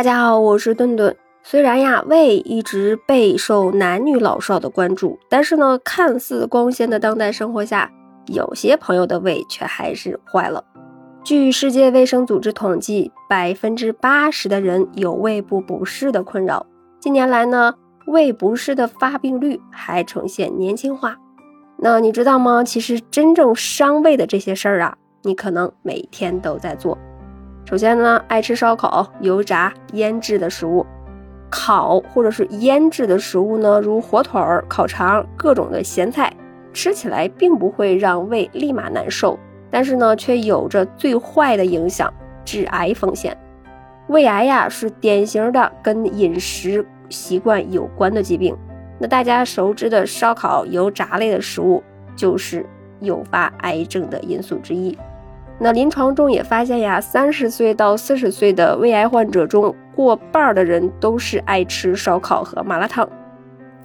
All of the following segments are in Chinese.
大家好，我是顿顿。虽然呀，胃一直备受男女老少的关注，但是呢，看似光鲜的当代生活下，有些朋友的胃却还是坏了。据世界卫生组织统计，百分之八十的人有胃部不适的困扰。近年来呢，胃不适的发病率还呈现年轻化。那你知道吗？其实真正伤胃的这些事儿啊，你可能每天都在做。首先呢，爱吃烧烤、油炸、腌制的食物，烤或者是腌制的食物呢，如火腿、烤肠、各种的咸菜，吃起来并不会让胃立马难受，但是呢，却有着最坏的影响——致癌风险。胃癌呀，是典型的跟饮食习惯有关的疾病。那大家熟知的烧烤、油炸类的食物，就是诱发癌症的因素之一。那临床中也发现呀，三十岁到四十岁的胃癌患者中，过半的人都是爱吃烧烤和麻辣烫。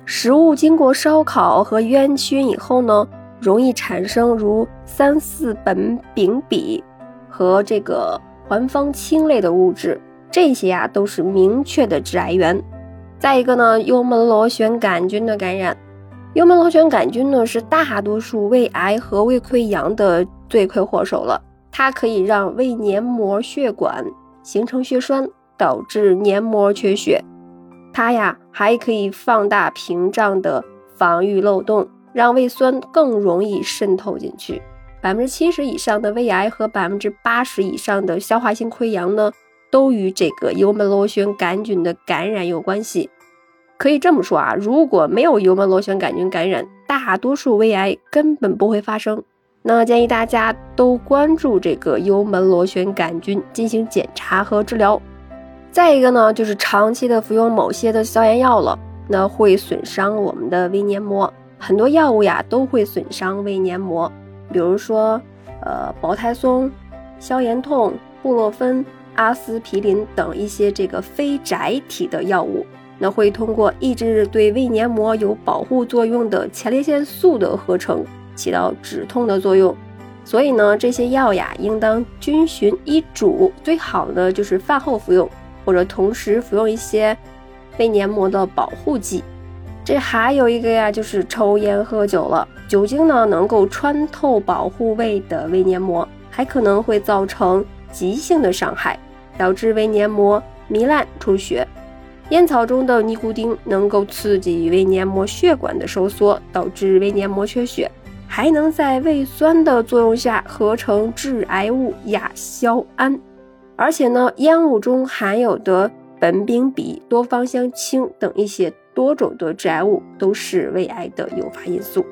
食物经过烧烤和烟熏以后呢，容易产生如三四苯丙芘和这个环芳烃类的物质，这些呀都是明确的致癌源。再一个呢，幽门螺旋杆菌的感染，幽门螺旋杆菌呢是大多数胃癌和胃溃疡的罪魁祸首了。它可以让胃黏膜血管形成血栓，导致黏膜缺血。它呀还可以放大屏障的防御漏洞，让胃酸更容易渗透进去。百分之七十以上的胃癌和百分之八十以上的消化性溃疡呢，都与这个幽门螺旋杆菌的感染有关系。可以这么说啊，如果没有幽门螺旋杆菌感染，大多数胃癌根本不会发生。那建议大家都关注这个幽门螺旋杆菌进行检查和治疗。再一个呢，就是长期的服用某些的消炎药了，那会损伤我们的胃黏膜。很多药物呀都会损伤胃黏膜，比如说呃保胎松、消炎痛、布洛芬、阿司匹林等一些这个非甾体的药物。那会通过抑制对胃黏膜有保护作用的前列腺素的合成，起到止痛的作用。所以呢，这些药呀，应当均循医嘱，最好的就是饭后服用，或者同时服用一些胃黏膜的保护剂。这还有一个呀，就是抽烟喝酒了，酒精呢能够穿透保护胃的胃黏膜，还可能会造成急性的伤害，导致胃黏膜糜烂出血。烟草中的尼古丁能够刺激胃黏膜血管的收缩，导致胃黏膜缺血，还能在胃酸的作用下合成致癌物亚硝胺。而且呢，烟雾中含有的苯丙芘、多芳香烃等一些多种的致癌物，都是胃癌的诱发因素。